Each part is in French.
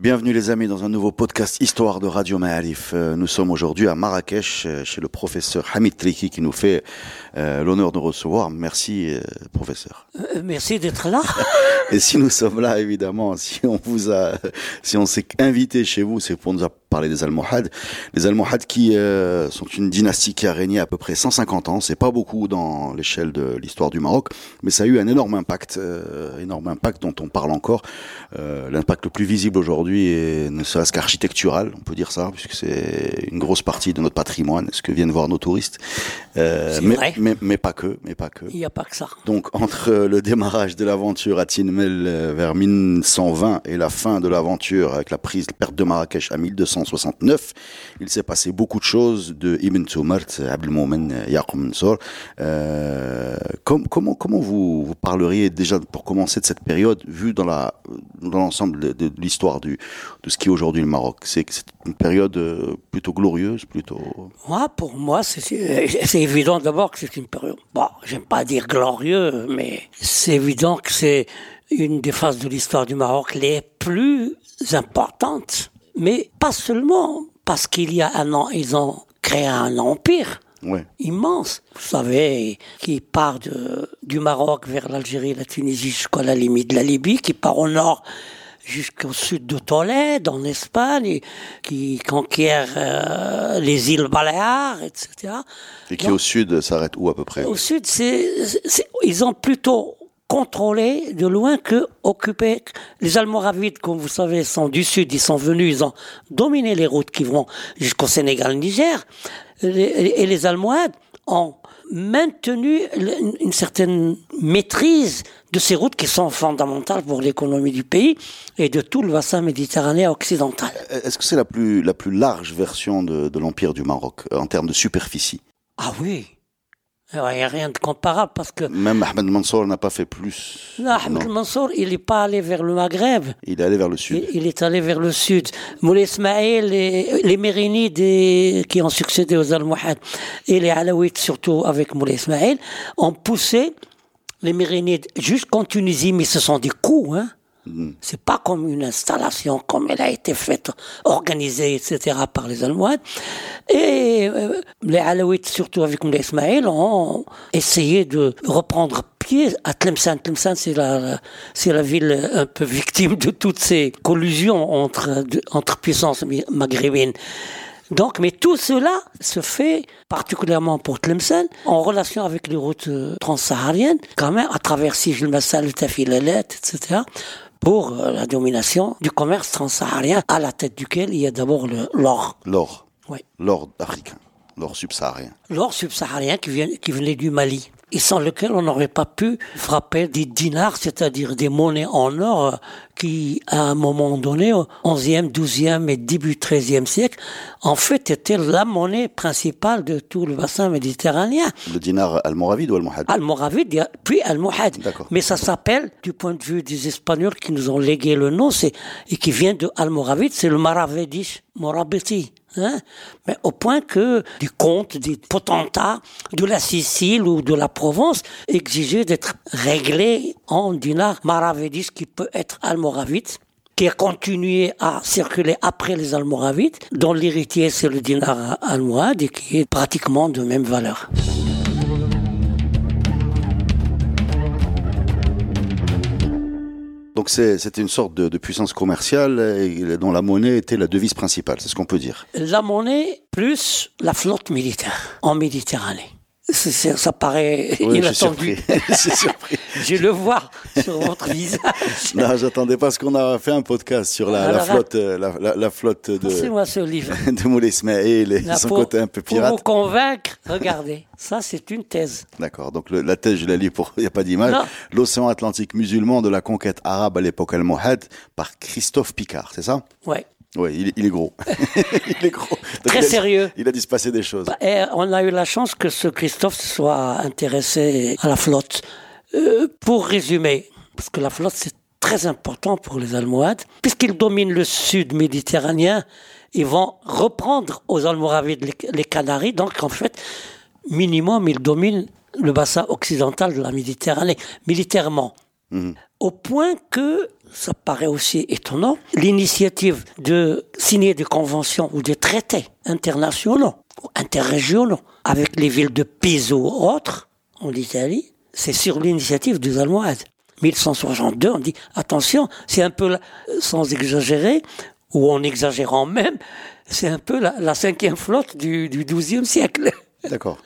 Bienvenue les amis dans un nouveau podcast Histoire de Radio Ma'arif. Euh, Nous sommes aujourd'hui à Marrakech euh, chez le professeur Hamid Triki qui nous fait euh, l'honneur de recevoir. Merci professeur. Merci d'être là. Et si nous sommes là évidemment, si on vous a si on s'est invité chez vous, c'est pour nous parler des Almohades. Les Almohades qui euh, sont une dynastie qui a régné à peu près 150 ans, c'est pas beaucoup dans l'échelle de l'histoire du Maroc, mais ça a eu un énorme impact, euh, énorme impact dont on parle encore. Euh, L'impact le plus visible aujourd'hui est ne serait-ce qu'architectural, on peut dire ça, puisque c'est une grosse partie de notre patrimoine, ce que viennent voir nos touristes. Euh, mais, vrai. mais, mais pas que, mais pas que. Il n'y a pas que ça. Donc entre le démarrage de l'aventure à Tinmel euh, vers 1120 et la fin de l'aventure avec la prise, la perte de Marrakech à 1269, il s'est passé beaucoup de choses de Ibn Tumart, Abdelmoumen, Yaqub Mansour. Euh, com- comment comment vous, vous parleriez déjà pour commencer de cette période vue dans la dans l'ensemble de, de l'histoire de ce qui est aujourd'hui le Maroc? C'est une période euh, plutôt glorieuse, plutôt Moi, pour moi, c'est évident d'abord que c'est une période. Bon, j'aime pas dire glorieux, mais c'est évident que c'est une des phases de l'histoire du Maroc les plus importantes. Mais pas seulement parce qu'il y a un an, ils ont créé un empire immense, vous savez, qui part de, du Maroc vers l'Algérie, la Tunisie jusqu'à la limite de la Libye, qui part au nord jusqu'au sud de Tolède, en Espagne, et qui conquiert euh, les îles Baléares, etc. Et qui Donc, au sud s'arrête où à peu près? au sud, c'est- ils ont plutôt contrôlé de loin que occupé. Les Almoravides, comme vous savez, sont du sud, ils sont venus, ils ont dominé les routes qui vont jusqu'au Sénégal, Niger. Et les Almohades ont maintenu une- certaine maîtrise de ces routes qui sont fondamentales pour l'économie du pays et de tout le bassin méditerranéen occidental. Est-ce que c'est la plus, la plus large version de, de l'Empire du Maroc euh, en termes de superficie? Ah oui, il n'y a rien de comparable parce que Même Ahmed Mansour n'a pas fait plus. Non, Ahmed Mansour, il n'est pas allé vers le Maghreb. Il est allé vers le sud. Il, il est allé vers le sud. Moulay Ismaïl, les, les Mérinides et- qui ont succédé aux Almohades et les Alaouites, surtout avec Moulay Ismaïl, ont poussé les Mérinides jusqu'en Tunisie, mais ce sont des coups, hein. C'est pas comme une installation comme elle a été faite, organisée, etc. par les Almohades. Et euh, les Alaouites, surtout avec Moulay Ismaïl, ont essayé de reprendre pied à Tlemcen. Tlemcen, c'est la, c'est la ville un peu victime de toutes ces collusions entre, entre puissances maghrébines. Donc, mais tout cela se fait particulièrement pour Tlemcen en relation avec les routes euh, transsahariennes, quand même, à travers Sijil Massal, le Tafilalet, etc., pour euh, la domination du commerce transsaharien, à la tête duquel il y a d'abord l'or. L'or. Ouais. L'or africain. L'or subsaharien. L'or subsaharien qui, vient, qui venait du Mali. Et sans lequel on n'aurait pas pu frapper des dinars, c'est-à-dire des monnaies en or euh, qui, à un moment donné, au 11e, 12e et début 13e siècle, en fait, étaient la monnaie principale de tout le bassin méditerranéen. Le dinar almoravide ou almohad? Almoravid, il y a- puis Almohad. D'accord. Mais ça s'appelle, du point de vue des Espagnols qui nous ont légué le nom, c'est, et qui vient de Almoravid, c'est le Maravédish, Morabiti. Hein? Mais au point que des comtes, des potentats de la Sicile ou de la Provence exigeaient d'être réglés en dinar Maravédish qui peut être Almoravide qui a continué à circuler après les Almoravides, dont l'héritier c'est le dinar almohade et qui est pratiquement de même valeur. Donc c'était une sorte de, de puissance commerciale dont la monnaie était la devise principale, c'est ce qu'on peut dire. La monnaie plus la flotte militaire en Méditerranée. Ça paraît Oui, inattendu. surpris. je suis surpris. Je le vois sur votre visage. Non, j'attendais pas parce qu'on a fait un podcast sur la, la Alors, flotte, euh, la, la- la flotte de, ce livre. de Moulay et son pour, côté un peu pour pirate. vous convaincre, regardez, ça c'est une thèse. D'accord. Donc le- la thèse, je la lis pour, il n'y a pas d'image. L'océan Atlantique musulman de la conquête arabe à l'époque almohade par Christophe Picard, c'est ça? Ouais. Oui, il, est gros. il est gros. Très sérieux. il a dû se passer des choses. Et on a eu la chance que ce Christophe soit intéressé à la flotte. Euh, pour résumer, parce que la flotte c'est très important pour les Almohades, puisqu'ils dominent le sud méditerranéen, ils vont reprendre aux Almoravides les, Canaries, donc en fait, minimum, ils dominent le bassin occidental de la Méditerranée, militairement. Mhm. Au point que, ça paraît aussi étonnant, l'initiative de signer des conventions ou des traités internationaux ou interrégionaux avec les villes de Pise ou autres, en Italie, c'est sur l'initiative des Almohades. 1162, on dit attention, c'est un peu, sans exagérer, ou en exagérant même, c'est un peu la, cinquième flotte du, du XIIe siècle. D'accord.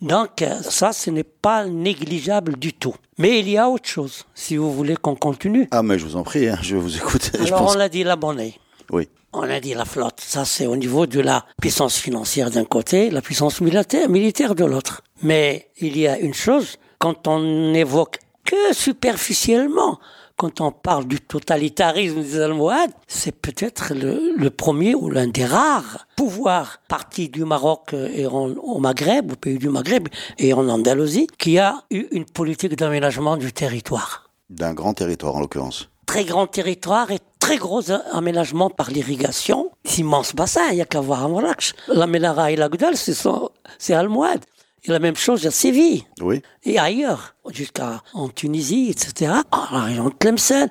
Donc ça, ce n'est pas négligeable du tout. Mais il y a autre chose, si vous voulez qu'on continue. Ah mais je vous en prie, hein, je vous écoute. Alors on a dit la monnaie. Oui. On a dit la flotte. Ça, c'est au niveau de la puissance financière d'un côté, la puissance militaire, militaire de l'autre. Mais il y a une chose, quand on évoque que superficiellement, quand on parle du totalitarisme des Almohades, c'est peut-être le, premier ou l'un des rares pouvoirs partis du Maroc et au Maghreb, au pays du Maghreb et en Andalousie, qui a eu une politique d'aménagement du territoire. D'un grand territoire en l'occurrence. Très grand territoire et très gros aménagement par l'irrigation. Immense bassin, il n'y a qu'à voir à Marrakech. La Melara et la Goudal, c'est Almohades. Et la même chose à Séville. Oui. Et ailleurs, jusqu'à en Tunisie, etc. En la région de Tlemcen.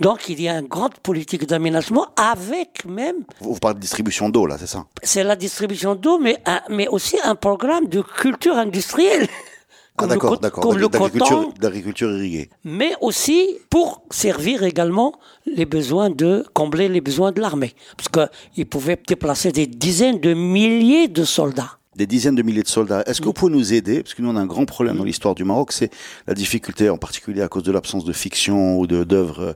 Donc il y a une grande politique d'aménagement avec même. Vous parlez de distribution d'eau là, c'est ça? C'est la distribution d'eau, mais mais aussi un programme de culture industrielle. ah d'accord, d'accord. Comme le coton. D'agriculture irriguée. Mais aussi pour servir également les besoins de combler les besoins de l'armée, parce qu'ils pouvaient déplacer des dizaines de milliers de soldats des dizaines de milliers de soldats. Est-ce que vous pouvez nous aider Parce que nous, on a un grand problème dans l'histoire du Maroc, c'est la difficulté, en particulier à cause de l'absence de fiction ou d'œuvres,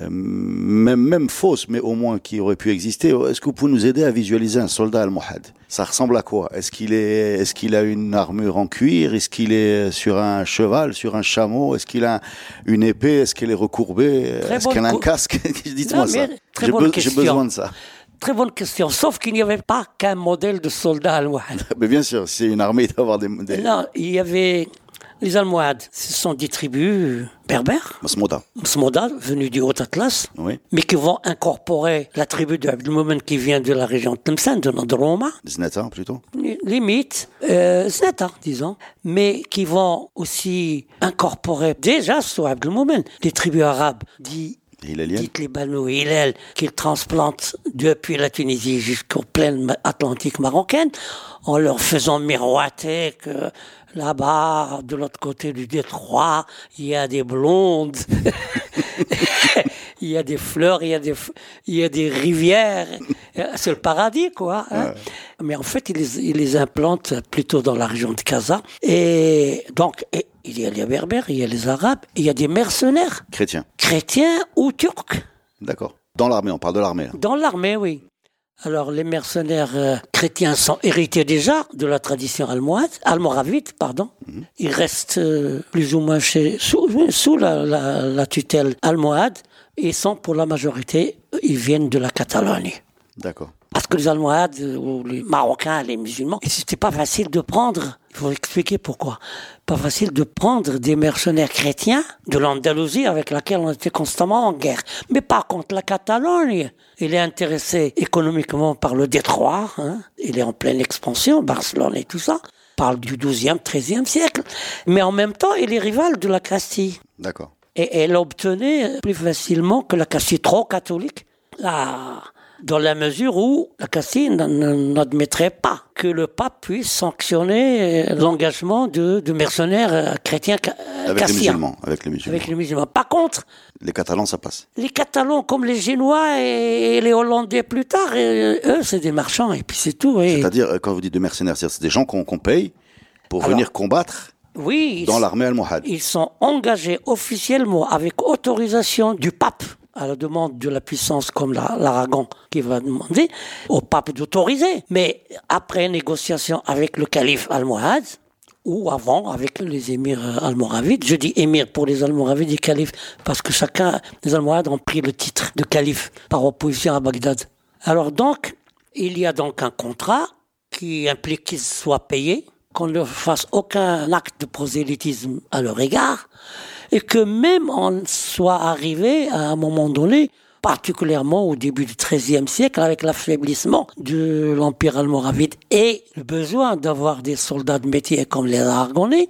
euh, même, même fausses, mais au moins qui auraient pu exister. Est-ce que vous pouvez nous aider à visualiser un soldat al-Mohad? Ça ressemble à quoi? Est-ce qu'il est, est-ce qu'il a une armure en cuir? Est-ce qu'il est sur un cheval, sur un chameau? Est-ce qu'il a une épée? Est-ce qu'elle est recourbée? Est-ce qu'il a un casque? Dites-moi ça. J'ai besoin de ça. Très bonne question. Sauf qu'il n'y avait pas qu'un modèle de soldat almohade. Mais bien sûr, c'est une armée d'avoir des modèles. Non, il y avait les Almohades. Ce sont des tribus berbères. Masmouda. Masmouda, venus du Haut-Atlas. Oui. Mais qui vont incorporer la tribu de Abdelmoumen qui vient de la région de Tlemcen, de Nadroma. Znata, plutôt. Limite, euh, Znata, disons. Mais qui vont aussi incorporer déjà sous Abdelmoumen des tribus arabes Dites Banu Hillel qu'ils transplantent depuis la Tunisie jusqu'aux plaines atlantiques marocaines en leur faisant miroiter que là-bas, de l'autre côté du détroit, il y a des blondes, il y a des fleurs, il y a des, il y a des rivières. C'est le paradis, quoi. Hein. Mais en fait, ils les, ils les, implantent plutôt dans la région de Casa. Et donc, il y a les berbères, il y a les arabes, il y a des mercenaires. Chrétiens. Chrétiens ou turcs. D'accord. Dans l'armée, on parle de l'armée. Dans l'armée, oui. Alors, les mercenaires euh, chrétiens sont hérités déjà de la tradition almohade, almoravite, pardon. Mhm. Ils restent euh, plus ou moins chez, sous, la, tutelle almohade et sont pour la majorité, ils viennent de la Catalogne. D'accord. Parce que les Almohades, ou les Marocains, les musulmans, c'était pas facile de prendre, il faut expliquer pourquoi, pas facile de prendre des mercenaires chrétiens de l'Andalousie avec laquelle on était constamment en guerre. Mais par contre, la Catalogne, il est intéressé économiquement par le détroit, hein, il est en pleine expansion, Barcelone et tout ça, parle du 12e, 13e siècle, mais en même temps, il est rival de la Castille. D'accord. Et elle obtenait plus facilement que la Castille trop catholique. La dans la mesure où la Castille n'admettrait pas que le pape puisse sanctionner euh, l'engagement de, mercenaires euh, chrétiens euh, avec les musulmans. Avec les musulmans. Avec les musulmans. Par contre, les Catalans, ça passe. Les Catalans, comme les Génois et les Hollandais plus tard, eux, c'est des marchands et puis c'est tout. C'est-à-dire, quand vous dites de mercenaires, c'est des gens qu'on paye pour venir combattre oui, dans l'armée almohade. Ils sont engagés officiellement avec autorisation du pape à la demande de la puissance comme l'Aragon qui va demander au pape d'autoriser. Mais après négociation avec le calife almohade, ou avant avec les émirs almoravides. Je dis émir pour les almoravides et calife parce que chacun des almohades ont pris le titre de calife par opposition à Bagdad. Alors donc, il y a donc un contrat qui implique qu'ils soient payés, qu'on ne fasse aucun acte de prosélytisme à leur égard, et que même on soit arrivé à un moment donné, particulièrement au début du XIIIe siècle, avec l'affaiblissement de l'Empire almoravide et le besoin d'avoir des soldats de métier comme les Aragonais,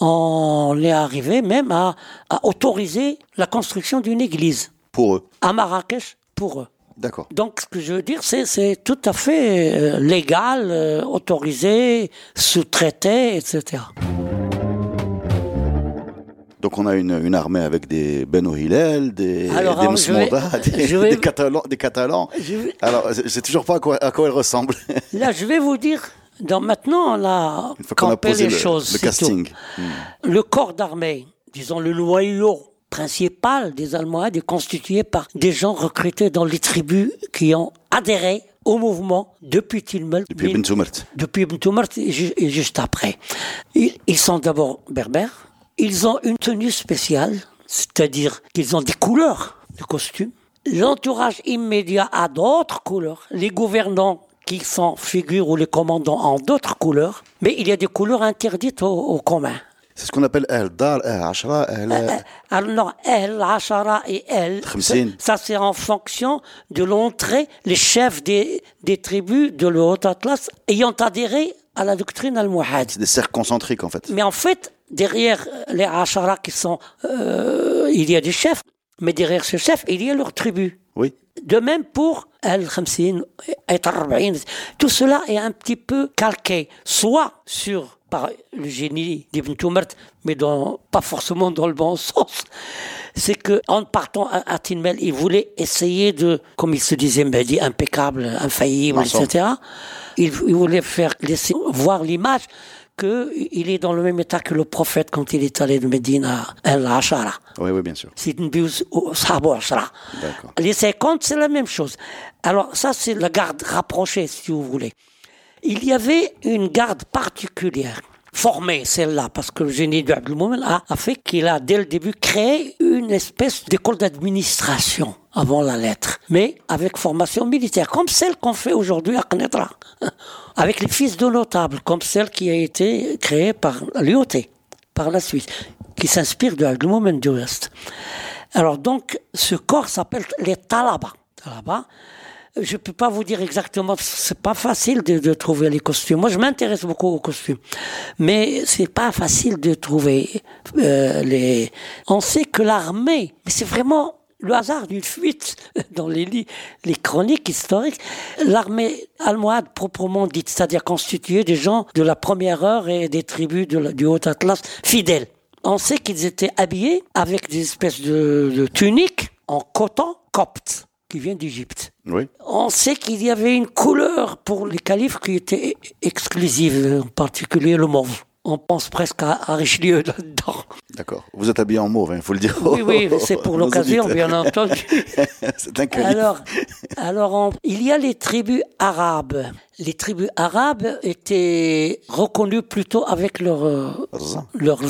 on est arrivé même à, à autoriser la construction d'une église. Pour eux. À Marrakech, pour eux. D'accord. Donc, ce que je veux dire, c'est, c'est tout à fait euh, légal, euh, autorisé, sous-traité, etc. Donc on a une, une armée avec des Beno Hillel, des, Alors, des je Msmoda, des, je vais- des Catalans. Des Catalans. Je vais- Alors, c'est c'est toujours pas à quoi, à quoi elle ressemble. Là, je vais vous dire, dans, maintenant, on a campé les le, choses. le casting. tout. Le corps d'armée, disons le noyau principal des Almohades est constitué par des gens recrutés dans les tribus qui ont adhéré au mouvement depuis Tilmel. Depuis Soumert. depuis Ibn et ju- et juste après. Ils sont d'abord berbères. Ils ont une tenue spéciale, c'est-à-dire qu'ils ont des couleurs de costume. L'entourage immédiat a d'autres couleurs. Les gouvernants qui sont figures ou les commandants ont d'autres couleurs. Mais il y a des couleurs interdites au, au commun. C'est ce qu'on appelle Ahl Dar, Ahl Ashra, Ahl. Alors non, elle, Ashara et elle, ça, c'est en fonction de l'entrée, les chefs des, des tribus de le Haut Atlas ayant adhéré à la doctrine almohade. C'est des cercles concentriques en fait. Mais en fait, derrière les Ashara qui sont, euh, il y a des chefs, mais derrière ces chefs, il y a leur tribu. Oui. De même pour Al-Khamsin, Al-Arba'in, tout cela est un petit peu calqué, soit sur par le génie d'Ibn Tumert, mais dans, pas forcément dans le bon sens. C'est que en partant à, à Tinmel, il voulait essayer de, comme il se disait, impeccable, infaillible, etc. Il, il voulait faire laisser voir l'image qu'il est dans le même état que le prophète quand il est allé de Médine à Al-Ashara. Oui, oui, bien sûr. C'est une bios au Sahabo. D'accord. Les 50, c'est la même chose. Alors, ça, c'est la garde rapprochée, si vous voulez. Il y avait une garde particulière, formée, celle-là, parce que le génie de Abdelmoumen a, fait qu'il a, dès le début, créé une espèce d'école d'administration avant la lettre, mais avec formation militaire, comme celle qu'on fait aujourd'hui à Knetra, avec les fils de notables, comme celle qui a été créée par l'IOT, par la Suisse, qui s'inspire de Abdelmoumen du reste. Alors donc, ce corps s'appelle les Talaba. Talaba. Je peux pas vous dire exactement, c'est pas facile de, trouver les costumes. Moi, je m'intéresse beaucoup aux costumes, mais c'est pas facile de trouver euh, les. On sait que l'armée, mais c'est vraiment le hasard d'une fuite dans les, li- les chroniques historiques. L'armée almohade proprement dite, c'est-à-dire constituée des gens de la première heure et des tribus du Haut Atlas fidèles. On sait qu'ils étaient habillés avec des espèces de tuniques en coton copte qui vient d'Égypte. Oui. On sait qu'il y avait une couleur pour les califes qui était exclusive, en particulier le mauve. On pense presque à, à Richelieu là-dedans. D'accord. Vous êtes habillé en mauve, il faut le dire. Oui, oui, c'est pour l'occasion, bien entendu. c'est un calife. Alors, alors on- il y a les tribus arabes. Les tribus arabes étaient reconnues plutôt avec leur, euh, leur.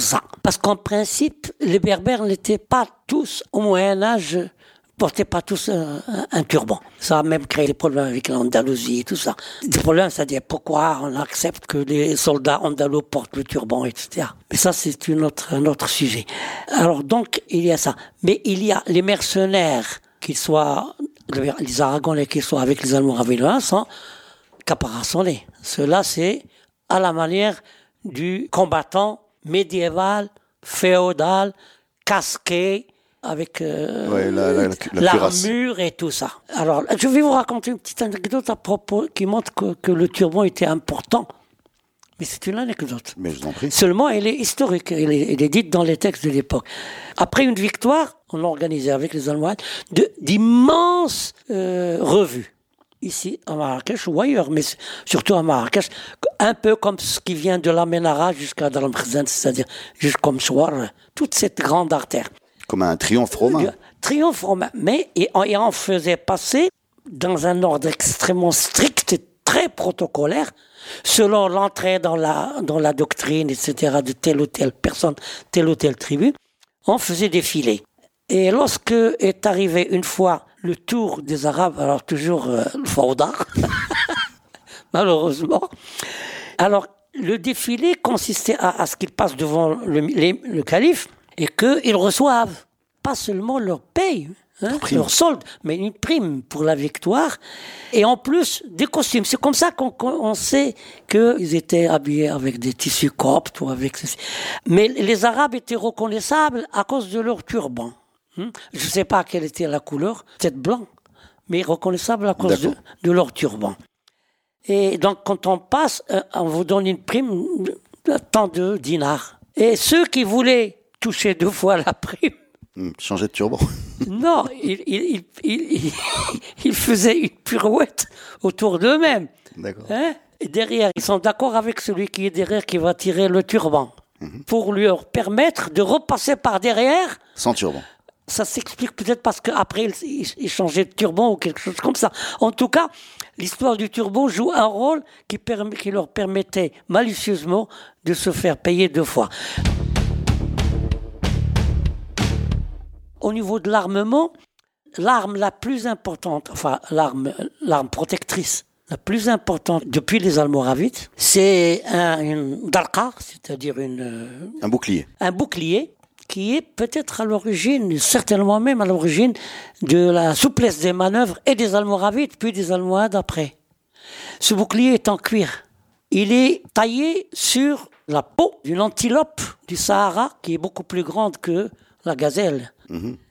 Parce qu'en principe, les berbères n'étaient pas tous, au Moyen Âge, portaient pas tous un, un- turban. Ça a même créé des problèmes avec l'Andalousie et tout ça. Des problèmes, c'est-à-dire pourquoi on accepte que les soldats andalous portent le turban, etc. Mais ça, c'est une autre, un autre sujet. Alors donc, il y a ça. Mais il y a les mercenaires, qu'ils soient les Aragonais, qu'ils soient avec les Allemands ravélois, sont caparaçonnés. Cela, c'est à la manière du combattant médiéval, féodal, casqué, avec euh, Ouais, la- la- la- l'armure et tout ça. Alors, je vais vous raconter une petite anecdote à propos qui montre que, que le turban était important. Mais c'est une anecdote. Mais je vous en prie. Seulement, elle est historique. Elle est, elle est dite dans les textes de l'époque. Après une victoire, on organisait avec les Allemands de- d'immenses euh, revues. Ici, à Marrakech ou ailleurs, mais surtout à Marrakech, un peu comme ce qui vient de la Ménara jusqu'à Dalamkhzan, c'est-à-dire jusqu'au Mchouar, toute cette grande artère. Comme un triomphe romain. Triomphe romain. Mais, et on, faisait passer dans un ordre extrêmement strict et très protocolaire, selon l'entrée dans la, dans la doctrine, etc., de telle ou telle personne, telle ou telle tribu, on faisait défiler. Et lorsque est arrivé une fois le tour des Arabes, alors toujours euh, le fawda, malheureusement, alors le défilé consistait à, à ce qu'ils passent devant le calife et qu'ils reçoivent pas seulement leur paye, hein, Leur solde, mais une prime pour la victoire et en plus des costumes. C'est comme ça qu'on on sait qu'ils étaient habillés avec des tissus coptes ou avec ceci. Mais les Arabes étaient reconnaissables à cause de leur turban. hein. Je ne sais pas quelle était la couleur, peut-être blanc, mais reconnaissables à cause de, de leur turban. Et donc, quand on passe, euh, on vous donne une prime de tant de dinars. Et ceux qui voulaient toucher deux fois la prime, Hmm, Changer de turban. non, ils, ils, ils, ils- ils faisaient une pirouette autour d'eux-mêmes. D'accord. Hein? Et derrière, ils sont d'accord avec celui qui est derrière qui va tirer le turban. Pour lui permettre de repasser par derrière Sans turban. ça s'explique peut-être parce qu'après, il, il- il changeait de turban ou quelque chose comme ça. En tout cas, l'histoire du turban joue un rôle qui, permet, qui leur permettait malicieusement de se faire payer deux fois. Au niveau de l'armement, l'arme la plus importante, enfin l'arme, l'arme protectrice la plus importante depuis les Almoravides, c'est un, une c'est-à-dire une, euh, Un bouclier. un bouclier qui est peut-être à l'origine, certainement même à l'origine de la souplesse des manœuvres et des Almoravides, puis des Almohades après. Ce bouclier est en cuir. Il est taillé sur la peau d'une antilope du Sahara qui est beaucoup plus grande que la gazelle.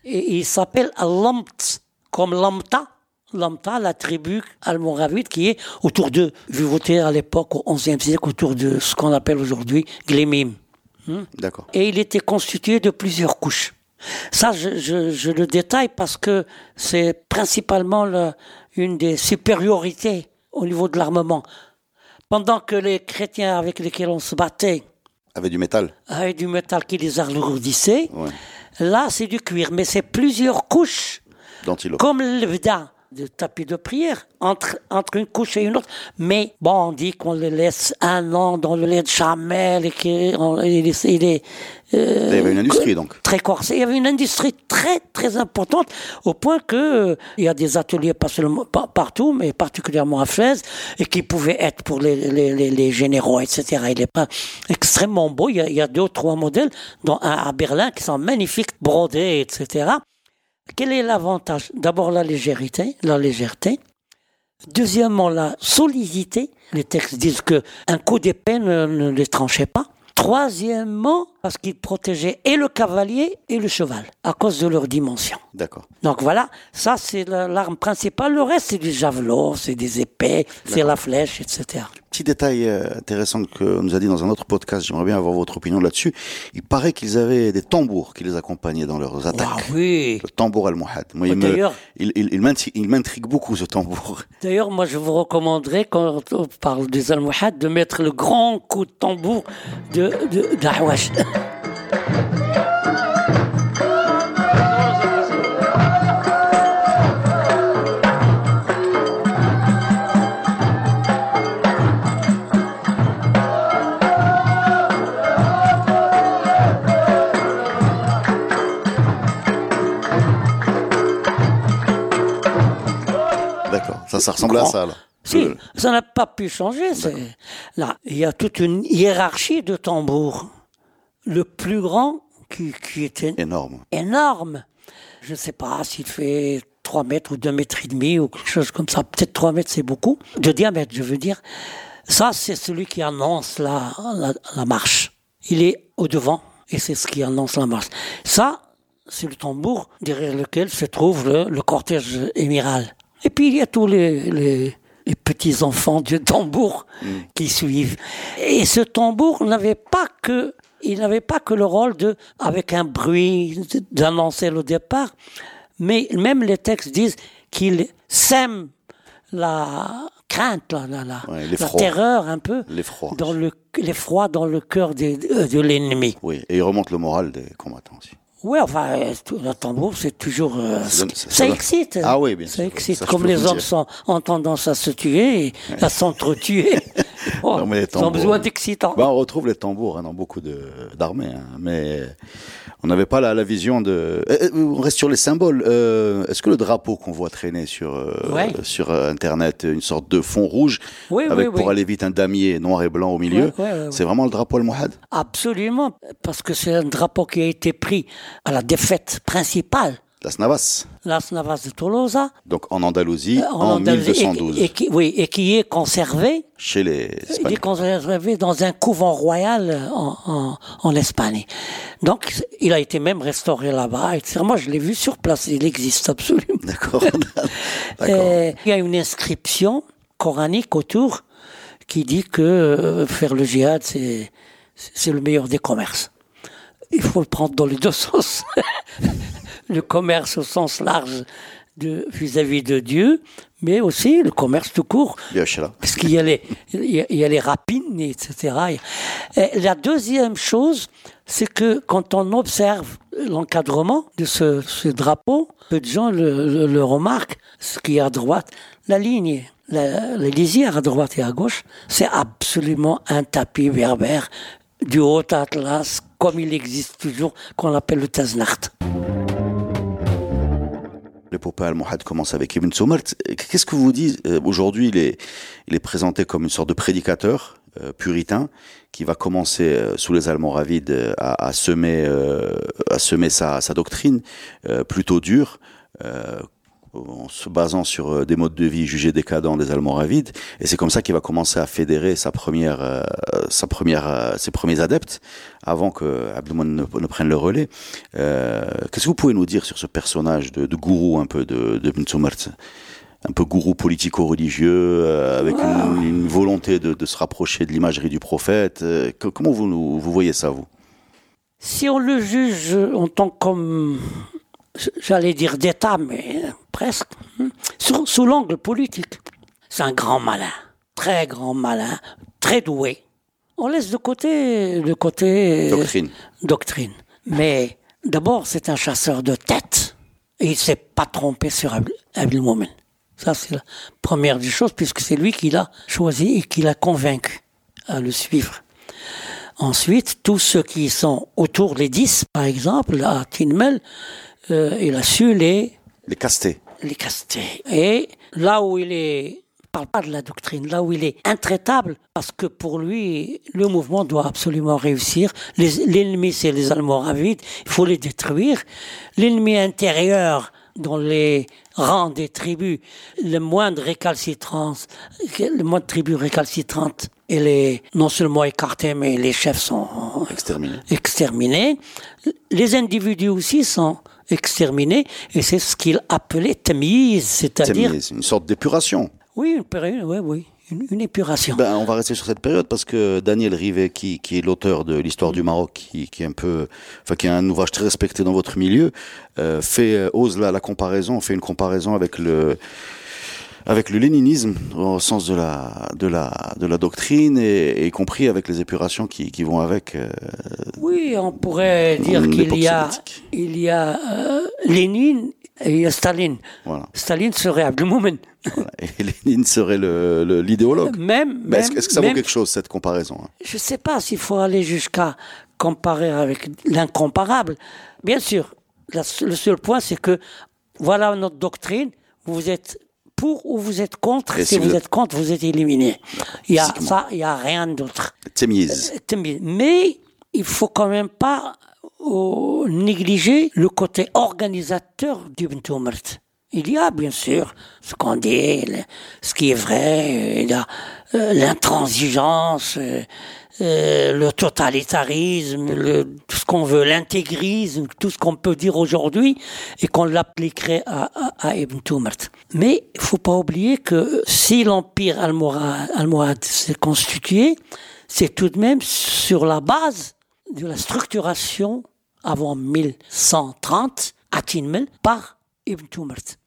Et il s'appelle Lamt, comme Lamta. Lamta, la tribu almoravide qui est autour de, Vivoté à l'époque, au XIe siècle, autour de ce qu'on appelle aujourd'hui Glémim D'accord. et il était constitué de plusieurs couches. Ça, je, je- je le détaille parce que c'est principalement le- une des supériorités au niveau de l'armement. Pendant que les chrétiens avec lesquels on se battait Avec du métal. avaient du métal qui les alourdissait, Ouais. Là c'est du cuir, mais c'est plusieurs couches, D'antilope. comme le vda de tapis de prière, entre, entre une couche et une autre. Mais bon, on dit qu'on les laisse un an dans le lait de chamel et qu'il il est, il est, euh, Il y avait une industrie donc. très corsé. Il y avait une industrie très très importante au point que euh, il y a des ateliers pas seulement pas- partout, mais particulièrement à Fès, et qui pouvaient être pour les, les, les, les généraux, etc. Il est pas extrêmement beau. Il y, a, il y a deux ou trois modèles, dont un à Berlin qui sont magnifiques, brodés, etc. Quel est l'avantage? D'abord la légèreté, la légèreté. Deuxièmement, la solidité. Les textes disent que un coup d'épée ne, ne les tranchait pas. Troisièmement, parce qu'ils protégeaient et le cavalier et le cheval, à cause de leur dimension. D'accord. Donc voilà, ça c'est la- l'arme principale. Le reste, c'est du javelot, c'est des épées, c'est la flèche, etc. Petit détail euh, intéressant que nous a dit dans un autre podcast, j'aimerais bien avoir votre opinion là-dessus. Il paraît qu'ils avaient des tambours qui les accompagnaient dans leurs attaques. Ah oui. Le tambour al-Muhad. Moi, il me- D'ailleurs- il, il, il m'intrigue- il m'intrigue beaucoup ce tambour. D'ailleurs, moi, je vous recommanderais, quand on parle des Almohades, de mettre le grand coup de tambour de, de. Ça, ça ressemble à ça, là. Si, Le- ça n'a pas pu changer. Là, il y a toute une hiérarchie de tambours. Le plus grand, qui, qui était Énorme. énorme. Je ne sais pas s'il fait 3 mètres ou 2 mètres et demi ou quelque chose comme ça. Peut-être 3 mètres, c'est beaucoup. De diamètre, je veux dire. Ça, c'est celui qui annonce la, la, la marche. Il est au devant et c'est ce qui annonce la marche. Ça, c'est le tambour derrière lequel se trouve le, le cortège émiral. Et puis, il y a tous les, les, les petits enfants du tambour qui suivent. Et ce tambour n'avait pas que il n'avait pas que le rôle de, avec un bruit, d'annoncer le départ, mais même les textes disent qu'il sème la crainte, la, la, la, Ouais, la terreur un peu, L'effroi. dans le, dans le cœur des- euh, de l'ennemi. Oui. Et il remonte le moral des combattants aussi. Oui, enfin, euh, le tambour, c'est toujours. euh, Ça excite. Ah oui, bien Ça sûr. excite. Ça, je Comme les hommes dire. sont, ont tendance à se tuer, et à s'entretuer. Oh, Non, mais les ils ont tambours. besoin d'excitants. Bah, on retrouve les tambours hein, dans beaucoup d'armées, hein, mais on n'avait pas la, la vision de. Eh, eh, on reste sur les symboles. Euh, Est-ce que le drapeau qu'on voit traîner sur euh, Ouais. sur euh, Internet, une sorte de fond rouge Oui, avec oui. pour aller vite un damier noir et blanc au milieu, c'est vraiment le drapeau al-Muhad Absolument, parce que c'est un drapeau qui a été pris à la défaite principale, Las Navas, Las Navas de Tolosa, donc en Andalousie, euh, en, Andalousie, et- 1212, Et, qui, oui, et qui est conservé, chez les il est Espagnols. conservé dans un couvent royal en, en, en Espagne. Donc, il a été même restauré là-bas. etc. Moi, je l'ai vu sur place. Il existe absolument. D'accord. D'accord. Euh, il y a une inscription coranique autour qui dit que euh, faire le djihad, c'est, c'est le meilleur des commerces. Il faut le prendre dans les deux sens. le commerce au sens large de, vis-à-vis de Dieu, mais aussi le commerce tout court. Parce qu'il y a les, il y a, les rapines, etc. Et la deuxième chose, c'est que quand on observe l'encadrement de ce, ce drapeau, peu de gens le, le- le remarquent, ce qui est à droite, la ligne, la, la lisière à droite et à gauche, c'est absolument un tapis berbère du haut Atlas, comme il existe toujours, qu'on appelle le L'épopée al-Muhad commence avec Ibn Soumart. Qu'est-ce que vous dites euh, Aujourd'hui, il est, il est présenté comme une sorte de prédicateur euh, puritain qui va commencer euh, sous les Almoravides euh, à, à semer, à semer sa, sa doctrine plutôt dure. En se basant sur euh, des modes de vie jugés décadents des Almoravides, et c'est comme ça qu'il va commencer à fédérer sa première, euh, sa première, euh, ses premiers adeptes, avant que Abdelmoun ne, ne prenne le relais. Euh, Qu'est-ce que vous pouvez nous dire sur ce personnage de, de gourou un peu de, de un peu gourou politico-religieux, avec une, une volonté de, de se rapprocher de l'imagerie du prophète. Que- comment vous, vous voyez ça, vous? Si on le juge en tant comme, j'allais dire d'État, mais presque, hein, sous, l'angle politique, c'est un grand malin, très grand malin, très doué. On laisse de côté le côté euh, Doctrine. doctrine. Mais d'abord, c'est un chasseur de tête. Et il s'est pas trompé sur Abd- Abdelmoumen. Ça, c'est la première des choses, puisque c'est lui qui l'a choisi et qui l'a convaincu à le suivre. Ensuite, tous ceux qui sont autour, les dix, par exemple, à Tinmel, euh, il a su les, Les castés. les caster. Et là où il est, parle pas de la doctrine, là où il est intraitable, parce que pour lui, le mouvement doit absolument réussir. L'ennemi, c'est les Almoravides, il faut les détruire. L'ennemi intérieur, dans les rangs des tribus, le moindre récalcitrance, le moindre tribu récalcitrante, elle est non seulement écartée, mais les chefs sont Exterminés. exterminés. Les individus aussi sont exterminés, et c'est ce qu'il appelait tamiz, c'est-à-dire, C'est une sorte d'épuration. oui, une période, oui, oui, une, une épuration. Ben, on va rester sur cette période parce que Daniel Rivet, qui, qui est l'auteur de l'histoire du Maroc, qui, qui est un peu, enfin, qui est un ouvrage très respecté dans votre milieu, euh, fait euh, ose la, la comparaison, fait une comparaison avec le avec le léninisme au sens de la de la de la doctrine et, y compris avec les épurations qui, qui vont avec. euh, oui, on pourrait dire qu'il y a, il y a euh, Lénine et il y a Staline. voilà. Staline serait Abdelmoumen. voilà. Et Lénine serait le le- l'idéologue. Même, est-ce, que ça vaut même- quelque chose cette comparaison hein? Je ne sais pas s'il faut aller jusqu'à comparer avec l'incomparable. Bien sûr, la- le seul point, c'est que voilà notre doctrine, vous êtes pour ou vous êtes contre. Si, si vous vous êtes contre, vous êtes éliminé. Il y a ça, il y a rien d'autre. Temiz. Mais il faut quand même pas euh, négliger le côté organisateur d'Ibn Tumert. Il y a bien sûr ce qu'on dit, ce qui est vrai, a euh, l'intransigeance, euh, euh, le totalitarisme, le, tout ce qu'on veut, l'intégrisme, tout ce qu'on peut dire aujourd'hui et qu'on l'appliquerait à, à, à Ibn Tumert. Mais il faut pas oublier que si l'empire almohade s'est constitué, c'est tout de même sur la base de la structuration avant 1130 à Tinmel par Ibn Tumert.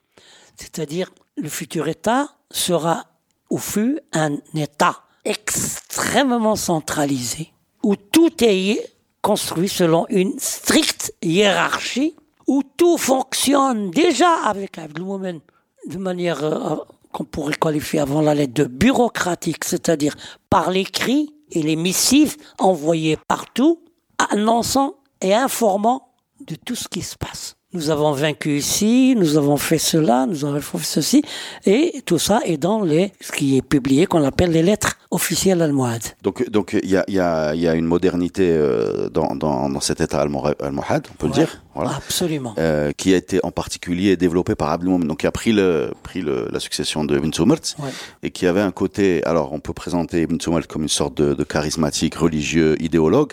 C'est-à-dire, le futur État sera ou fut un État extrêmement centralisé, où tout est construit selon une stricte hiérarchie, où tout fonctionne déjà avec Abdelmoumen de manière euh, qu'on pourrait qualifier avant la lettre de bureaucratique, c'est-à-dire par l'écrit et les missives envoyées partout, annonçant et informant de tout ce qui se passe nous avons vaincu ici, nous avons fait cela, nous avons fait ceci, et tout ça est dans les, ce qui est publié, qu'on appelle les lettres officielles almohades. Donc, donc il y a, y, a, y a une modernité euh, dans, dans, dans cet État almohade, on peut le dire, voilà, absolument, euh, qui a été en particulier développé par Abdelmoum, donc qui a pris le, pris le, la succession de Ibn Soumert, ouais. et qui avait un côté, alors on peut présenter Ibn Soumert comme une sorte de, de charismatique, religieux, idéologue,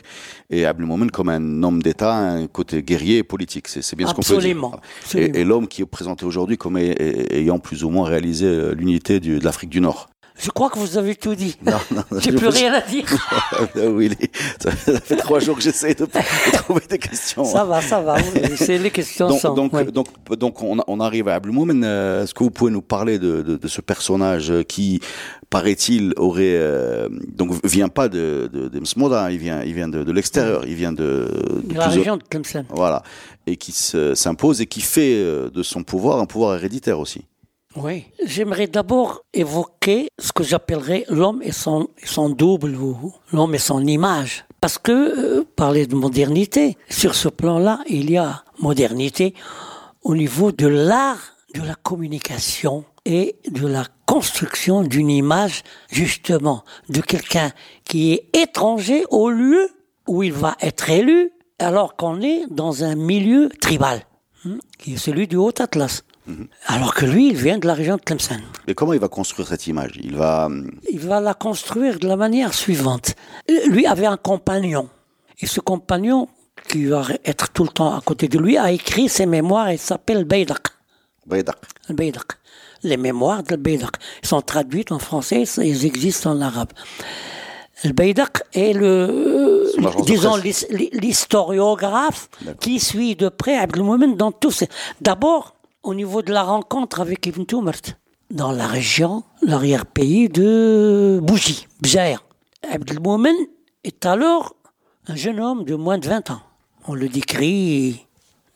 et Abdelmoum comme un homme d'État, un côté guerrier et politique. C'est bien ce qu'on peut dire. Absolument. Et, et l'homme qui est présenté aujourd'hui comme ayant plus ou moins réalisé euh, l'unité de l'Afrique du Nord. Je crois que vous avez tout dit. Non, non, J'ai plus rien à dire. oui, ça fait trois jours que j'essaie de, de, trouver des questions. Ça va, ça va. C'est les questions donc, sans. Donc, ouais. donc, donc, on, on arrive à Abdelmoumen. Euh, Est-ce que vous pouvez nous parler de, de, de ce personnage qui, paraît-il, aurait euh, donc vient pas de, de, de Msmoda, il vient, il vient de, de l'extérieur, il vient de, de la région de Tlemcen. Voilà, et qui s'impose et qui fait euh, de son pouvoir un pouvoir héréditaire aussi. Oui, j'aimerais d'abord évoquer ce que j'appellerais l'homme et son, double, ou l'homme et son image. Parce que euh, parler de modernité, sur ce plan-là, il y a modernité au niveau de l'art de la communication et de la construction d'une image, justement, de quelqu'un qui est étranger au lieu où il va être élu, alors qu'on est dans un milieu tribal, hein, qui est celui du Haut-Atlas. Alors que lui, il vient de la région de Tlemcen. Mais comment il va construire cette image? Il va. Il va la construire de la manière suivante. Lui avait un compagnon. Et ce compagnon, qui va être tout le temps à côté de lui, a écrit ses mémoires. Il s'appelle Beydak. Beydak. Beydak. Les mémoires de Beydak. Ils sont traduites en français, ils existent en arabe. Le Beydak est le, disons, l'historiographe qui suit de près Abdelmoumen dans tout. D'abord, au niveau de la rencontre avec Ibn Toumert, dans la région, l'arrière-pays de Bougie, Bjaïr. Abdelmoumen est alors un jeune homme de moins de 20 ans. On le décrit,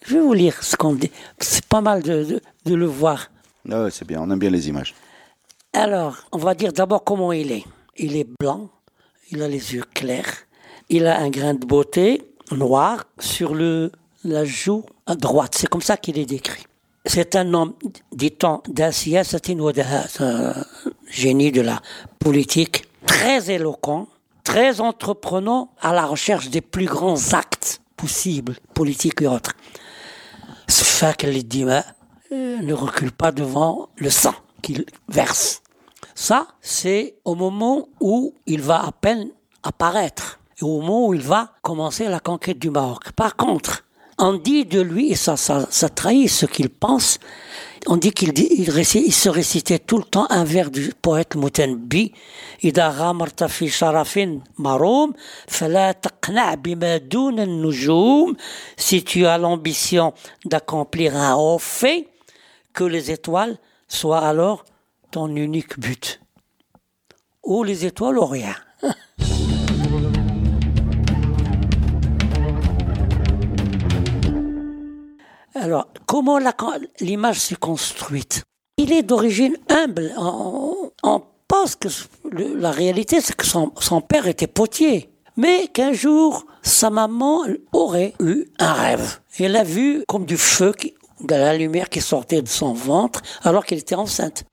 je vais vous lire ce qu'on dit, c'est pas mal de, de, de le voir. Ouais, c'est bien, on aime bien les images. Alors, on va dire d'abord comment il est. Il est blanc, il a les yeux clairs, il a un grain de beauté noir sur le, la joue à droite. C'est comme ça qu'il est décrit. C'est un homme, dit-on, d'un génie de la politique, très éloquent, très entreprenant à la recherche des plus grands actes possibles, politiques et autres. Ce fait que les dima ne recule pas devant le sang qu'il verse. Ça, c'est au moment où il va à peine apparaître, au moment où il va commencer la conquête du Maroc. Par contre, on dit de lui, et ça, ça, ça trahit ce qu'il pense, on dit qu'il il, il, se récitait tout le temps un vers du poète Moutanbi إذا غامرت في شرف مروم فلا تقنع بما دون النجوم Si tu as l'ambition d'accomplir un haut fait, que les étoiles soient alors ton unique but. Ou les étoiles ou rien. Alors, comment l'image s'est construite? Il est d'origine humble. On, pense que la réalité, c'est que son, père était potier. Mais qu'un jour, sa maman aurait eu un rêve. Elle a vu comme du feu, de la lumière qui sortait de son ventre, alors qu'elle était enceinte.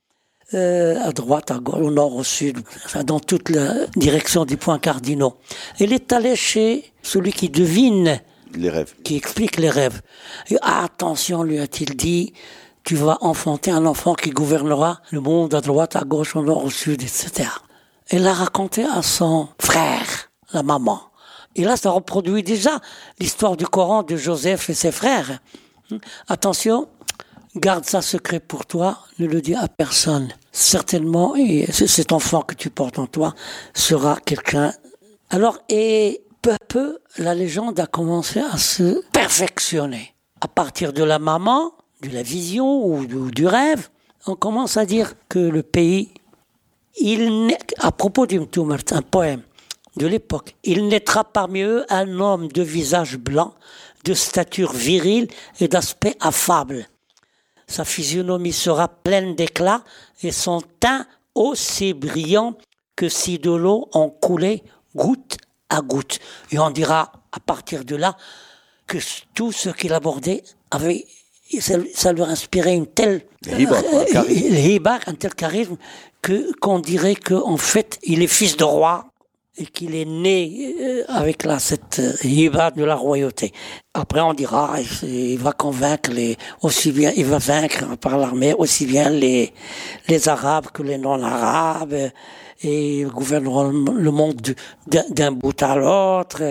Euh, à droite, à gauche, au nord, au sud, dans toute la direction des points cardinaux. Elle est allée chez celui qui devine les rêves. Qui explique les rêves. Et attention, lui a-t-il dit, tu vas enfanter un enfant qui gouvernera le monde à droite, à gauche, au nord, au sud, etc. Elle l'a raconté à son frère, la maman. Et là, ça reproduit déjà l'histoire du Coran de Joseph et ses frères. Attention, garde ça secret pour toi, ne le dis à personne. Certainement, et cet enfant que tu portes en toi sera quelqu'un. Alors, et peu à peu, la légende a commencé à se perfectionner. À partir de la maman, de la vision ou du, rêve, on commence à dire que le pays, il à propos du Mtoumert, un poème de l'époque, il naîtra parmi eux un homme de visage blanc, de stature virile et d'aspect affable. sa physionomie sera pleine d'éclat et son teint aussi brillant que si de l'eau en coulait goutte à goutte. Et on dira à partir de là que tout ce qu'il abordait avait ça, lui inspirait une telle hiba, un tel charisme que qu'on dirait qu'en fait il est fils de roi et qu'il est né euh, avec la, cette euh, hiba de la royauté. Après, on dira, il va convaincre les, aussi bien, il va vaincre par l'armée aussi bien les, les Arabes que les non-Arabes, et le monde d'un bout à l'autre,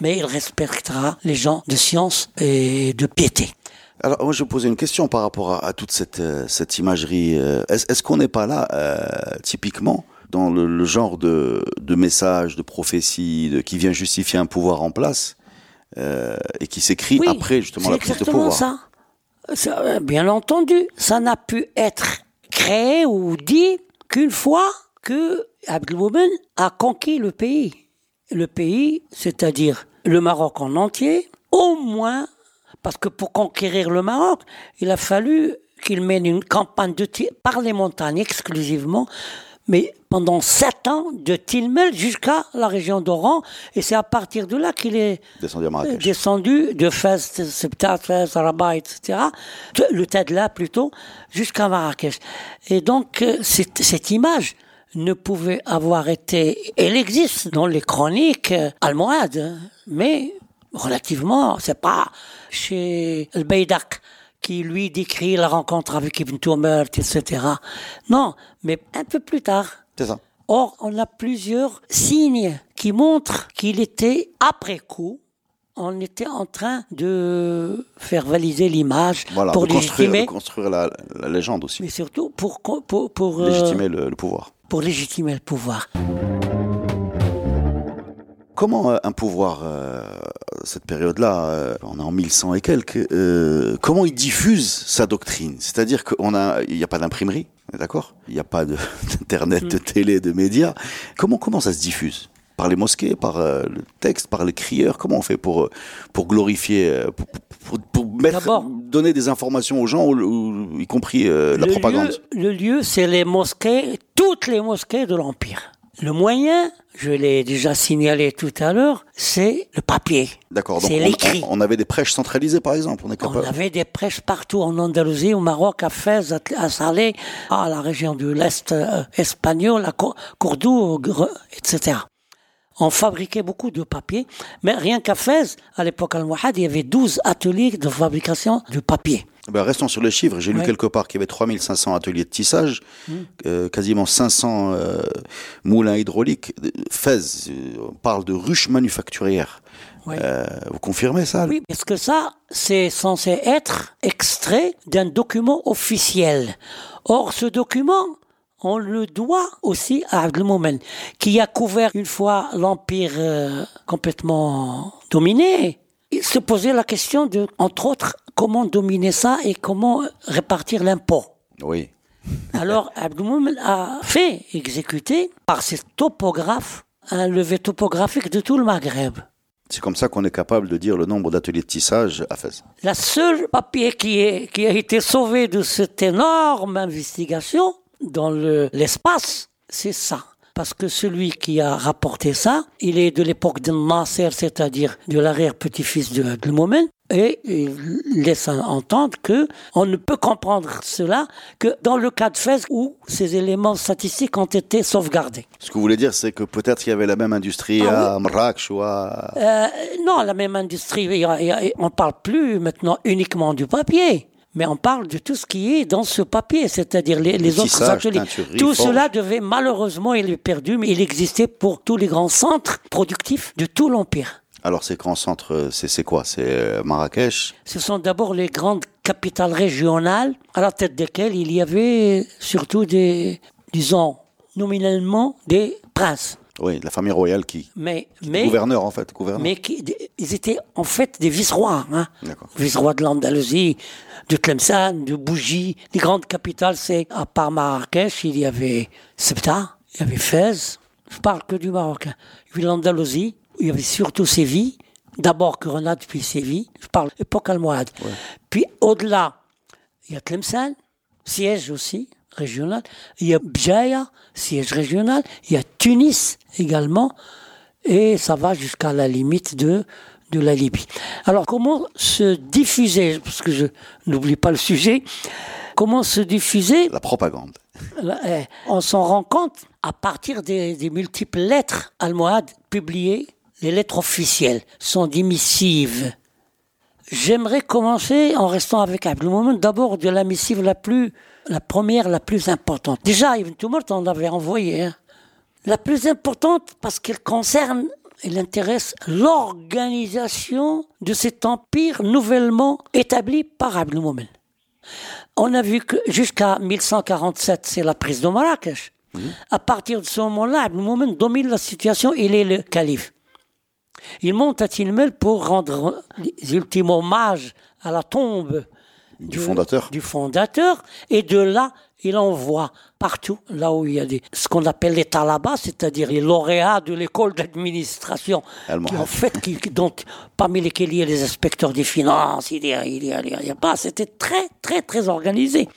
mais il respectera les gens de science et de piété. Alors, moi, je vais poser une question par rapport à, toute cette, euh, cette imagerie. Est-ce qu'on n'est pas là, typiquement, dans le, genre de, de, message, de prophétie, de, qui vient justifier un pouvoir en place euh, et qui s'écrit après justement la prise de pouvoir. Ça. ça. Euh, bien entendu, ça n'a pu être créé ou dit qu'une fois que Abdelmoumen a conquis le pays. Le pays, c'est-à-dire le Maroc en entier, au moins, parce que pour conquérir le Maroc, il a fallu qu'il mène une campagne de tir par les montagnes exclusivement mais pendant sept ans, de Tilmel jusqu'à la région d'Oran, et c'est à partir de là qu'il est descendu, à Marrakech. descendu de Fès, Septat, Fès, Rabat, etc., le Tedla plutôt, jusqu'à Marrakech. Et donc, euh, cette, cette image ne pouvait avoir été, elle existe dans les chroniques euh, almohades, mais relativement, c'est pas chez El Beydak qui lui décrit la rencontre avec Ibn Tumert, etc. Non, mais un peu plus tard. C'est ça. Or, on a plusieurs signes qui montrent qu'il était après coup. On était en train de faire valiser l'image pour légitimer, construire la, légende aussi. Mais surtout pour pour, pour euh, légitimer le, pouvoir. Pour légitimer le pouvoir. Comment euh, un pouvoir, euh, cette période-là, euh, on est en 1100 et quelques, comment il diffuse sa doctrine? C'est-à-dire qu'il a, il n'y a pas d'imprimerie, d'accord? Il n'y a pas d'internet, de, de, télé, de médias. Comment comment ça se diffuse? Par les mosquées, par le texte, par les crieurs Comment on fait pour pour glorifier, pour, pour, mettre, donner des informations aux gens, y compris la propagande Le lieu, c'est les mosquées, toutes les mosquées de l'empire. Le moyen, je l'ai déjà signalé tout à l'heure, c'est le papier. D'accord. C'est l'écrit. On, avait des prêches centralisées, par exemple. On, est capable... on avait des prêches partout en Andalousie, au Maroc, à Fès, à Salé, à la région de l'Est euh, espagnol, à Cordoue, etc. On fabriquait beaucoup de papier, mais rien qu'à Fès, à l'époque al-Wahad, il y avait 12 ateliers de fabrication de papier. Ben restons sur les chiffres. J'ai lu quelque part qu'il y avait 3500 ateliers de tissage, mmh. euh, quasiment 500 euh, moulins hydrauliques. Fès, euh, on parle de ruches manufacturières. vous confirmez ça Oui, parce que ça, c'est censé être extrait d'un document officiel. Or, ce document, on le doit aussi à Abdelmoumen, qui a couvert une fois l'empire complètement dominé. Il se posait la question de, entre autres, comment dominer ça et comment répartir l'impôt. Oui. Alors, Abdoumoum a fait exécuter par ses topographes un levé topographique de tout le Maghreb. C'est comme ça qu'on est capable de dire le nombre d'ateliers de tissage à Fès. La seule papier qui, est, qui a été sauvé de cette énorme investigation dans l'espace, c'est ça parce que celui qui a rapporté ça, il est de l'époque de Nasser, c'est-à-dire de l'arrière-petit-fils de, de Moment, et il laisse entendre que on ne peut comprendre cela que dans le cas de Fès où ces éléments statistiques ont été sauvegardés. Ce que vous voulez dire, c'est que peut-être il y avait la même industrie ah à Marrakech ou à... Euh, non, la même industrie. On parle plus maintenant uniquement du papier mais on parle de tout ce qui est dans ce papier, c'est-à-dire les, autres ateliers. Tout cela devait malheureusement, il est perdu, mais il existait pour tous les grands centres productifs de tout l'Empire. Alors ces grands centres, c'est quoi? C'est euh, Marrakech? Ce sont d'abord les grandes capitales régionales, à la tête desquelles il y avait surtout des, disons, nominalement des princes. Oui, la famille royale qui. Mais, mais gouverneur en fait, gouverneur. Mais qui, ils étaient en fait des vice-rois, hein. Vice-rois de l'Andalousie, de Tlemcen, de Bougie. Les grandes capitales, c'est à part Marrakech, il y avait Septa, il y avait Fès. Je parle que du Maroc. Hein. Il y avait l'Andalousie, il y avait surtout Séville. D'abord Grenade, puis Séville. Je parle époque almohade. Puis au-delà, il y a Tlemcen, siège aussi régional. Il y a Bjaya, siège régional. Il y a Tunis également. Et ça va jusqu'à la limite de, de la Libye. Alors, comment se diffuser, parce que je n'oublie pas le sujet, comment se diffuser La propagande. eh, On s'en rend compte à partir des, des multiples lettres almohades publiées. Les lettres officielles sont des missives. J'aimerais commencer en restant avec Abdelmomen, d'abord de la missive la plus, la première, la plus importante. Déjà, Ibn Tumult en avait envoyé. hein. La plus importante parce qu'elle concerne, elle intéresse l'organisation de cet empire nouvellement établi par Abdelmomen. On a vu que jusqu'à 1147, c'est la prise de Marrakech. À partir de ce moment-là, Abdelmomen domine la situation, il est le calife. Il monte à Tilmel pour rendre les ultimes hommages à la tombe Du fondateur. du fondateur, et de là, il envoie partout, là où il y a des, ce qu'on appelle les talabas, c'est-à-dire les lauréats de l'école d'administration, qui en fait, qui, dont, parmi lesquels il y a les inspecteurs des finances, il y a, il y a, il y a pas, c'était très, très, très organisé.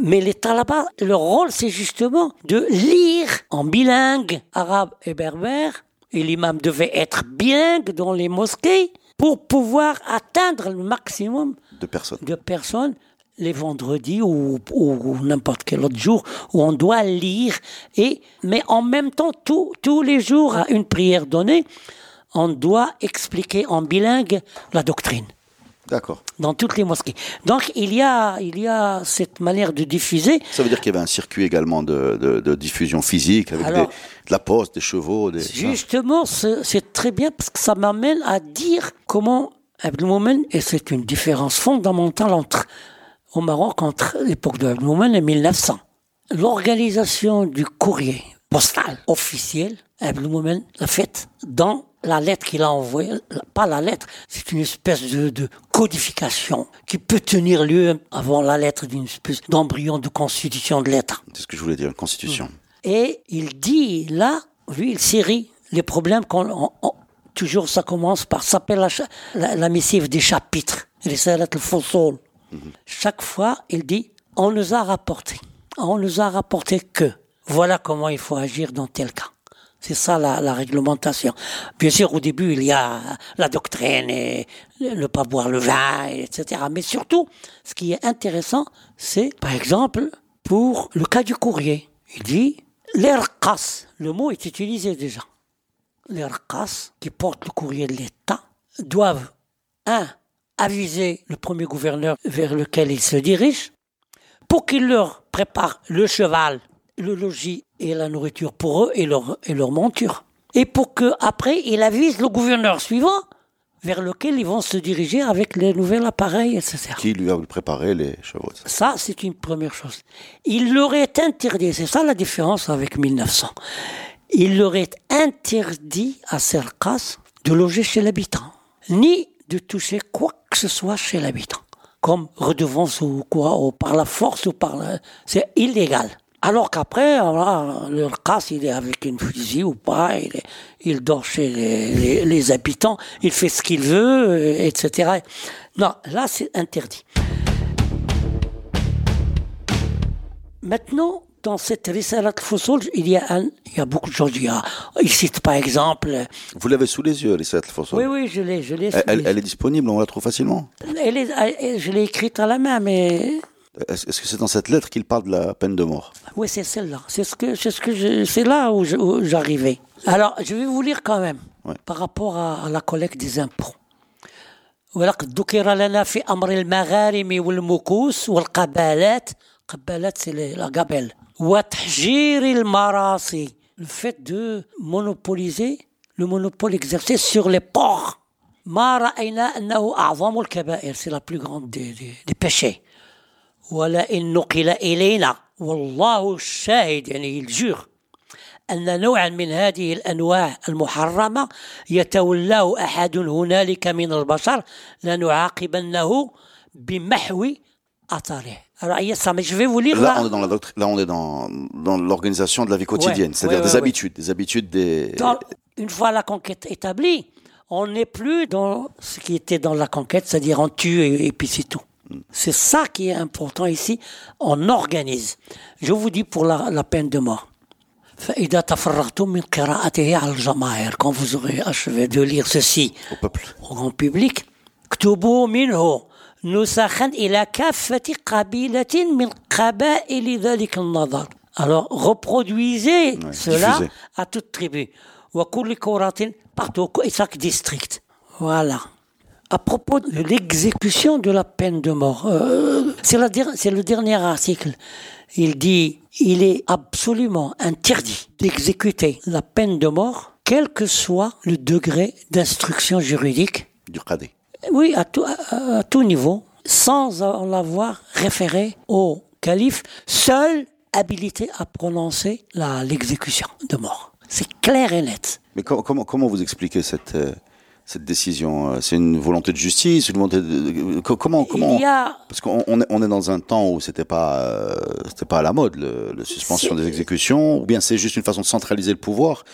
Mais les talabas, leur rôle, c'est justement de lire en bilingue, arabe et berbère, et l'imam devait être bilingue dans les mosquées pour pouvoir atteindre le maximum De personnes. de personnes les vendredis ou, ou- ou n'importe quel autre jour où on doit lire et mais en même temps tous tous les jours à une prière donnée on doit expliquer en bilingue la doctrine D'accord. dans toutes les mosquées donc il y a il y a cette manière de diffuser Ça veut dire qu'il y avait un circuit également de, de, de diffusion physique avec Alors- des- de la poste, des chevaux. Des... Justement, c'est très bien parce que ça m'amène à dire comment Abdelmoumen, et c'est une différence fondamentale entre, au Maroc entre l'époque de Abdelmoumen et 1900. L'organisation du courrier postal officiel, Abdelmoumen l'a faite dans la lettre qu'il a envoyée, pas la lettre, c'est une espèce de, de codification qui peut tenir lieu avant la lettre d'une espèce d'embryon de constitution de lettres. C'est ce que je voulais dire, une constitution. Et il dit là, lui, il série les problèmes qu'on. Toujours, ça commence par s'appelle la, la, la missive des chapitres, les salat al-Fusol. Chaque fois, il dit on nous a rapporté, on nous a rapporté que voilà comment il faut agir dans tel cas. C'est ça la, la réglementation. Bien sûr, au début, il y a la doctrine et ne pas boire le vin, etc. Mais surtout, ce qui est intéressant, c'est, par exemple, pour le cas du courrier. Il dit, l'erqas, le mot est utilisé déjà. Les RCAS, qui portent le courrier de l'État, doivent, un, aviser le premier gouverneur vers lequel ils se dirigent, pour qu'il leur prépare le cheval, le logis et la nourriture pour eux et leur, et leur monture. Et pour que après il avise le gouverneur suivant vers lequel ils vont se diriger avec les nouveaux appareils, etc. Qui lui a préparé les chevaux Ça, c'est une première chose. Il leur est interdit, c'est ça la différence avec 1900. Il leur est interdit à Serkas de loger chez l'habitant, ni de toucher quoi que ce soit chez l'habitant, comme redevance ou quoi, ou par la force ou par la... C'est illégal. Alors qu'après, voilà, le casse, il est avec une fusil ou pas, il, il dort chez les, les- les habitants, il fait ce qu'il veut, euh, etc. Non, là, c'est interdit. Maintenant, dans cette Risalat Fosol, il y a un, il y a beaucoup de choses. Il, y a, il cite par exemple, Vous l'avez sous les yeux, les sept fausses. oui, oui, je l'ai, je l'ai. Elle, elle- elle est disponible, on la trouve facilement. Elle est- elle- je l'ai écrite à la main, mais Est-ce est-ce que c'est dans cette lettre qu'il parle de la peine de mort oui, c'est celle-là. C'est ce que, c'est ce que je- c'est là où je- où j'arrivais. Alors, je vais vous lire quand même Ouais. par rapport à, à la collecte des impôts. ولقد ذكر لنا في أمر المغارم والمكوس والقبالات قبالات c'est les- la gabelle وتحجير المراصي. Le fait de monopoliser le monopole exercé sur les ports ما رأينا أنه أعظم الكبائر c'est la plus grande des, des, des péchés. ولئن نقل إلينا والله الشاهد يعني الجور أن نوعا من هذه الأنواع المحرمة يتولاه أحد هنالك من البشر لنعاقبنه بمحو أثره. Alors, il y a ça, mais je vais vous lire. Là, là. on est dans l'organisation de la vie quotidienne, c'est-à-dire des habitudes, des habitudes des. Une fois la conquête établie, on n'est plus dans ce qui était dans la conquête, c'est-à-dire on tue et, puis c'est tout. Mm. C'est ça qui est important ici. On organise. Je vous dis pour la, peine de mort. Quand vous aurez achevé de lire ceci au, peuple. au grand public, اكتبوا منه نسخا إلى كافة قبيلة من قبائل ذلك النظر alors reproduisez cela diffusez. à toute tribu وكل كرة partout et chaque district voilà à propos de l'exécution de la peine de mort, euh, c'est la der- c'est le dernier article. Il dit il est absolument interdit d'exécuter la peine de mort, quel que soit le degré d'instruction juridique, Du Qadi. oui, à tout, à- à tout niveau, sans l'avoir référé au calife, seul habilité à prononcer la- l'exécution de mort. C'est clair et net. Mais com- comment, comment vous expliquez cette, euh, cette décision euh, C'est une volonté de justice une volonté de, de- co- comment, comment Il y a Parce qu'on on est, dans un temps où c'était pas euh, c'était pas à la mode le suspension des exécutions ou bien c'est juste une façon de centraliser le pouvoir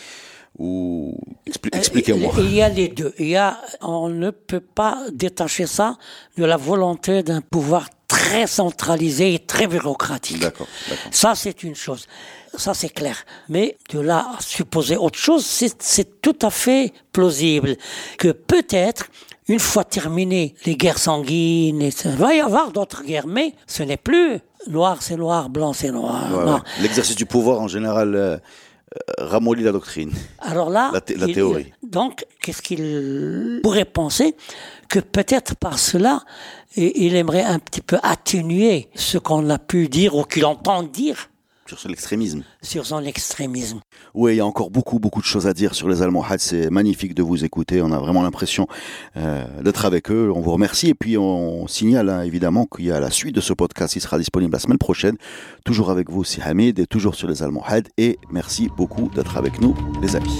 ou expli- expliquez-moi. Euh, Il y a les deux. Il y a, on ne peut pas détacher ça de la volonté d'un pouvoir très centralisé et très bureaucratique. D'accord. Ça, c'est une chose. Ça, c'est clair. Mais de là à supposer autre chose, c'est tout à fait plausible que peut-être, une fois terminées les guerres sanguines, et ça, va y avoir d'autres guerres, mais ce n'est plus noir c'est noir, blanc c'est noir. L'exercice du pouvoir en général euh, euh, ramollit la doctrine. Alors là, La thé- la il- théorie. donc, qu'est-ce qu'il pourrait penser que peut-être par cela, il aimerait un petit peu atténuer ce qu'on a pu dire ou qu'il entend dire Sur l'extrémisme. sur son extrémisme. Oui, il y a encore beaucoup, beaucoup de choses à dire sur les Almohades. C'est magnifique de vous écouter. On a vraiment l'impression euh, d'être avec eux. On vous remercie. Et puis, on signale hein, évidemment qu'il y a la suite de ce podcast. Il sera disponible la semaine prochaine. Toujours avec vous, c'est Hamid, et toujours sur les Almohades. Et merci beaucoup d'être avec nous, les amis.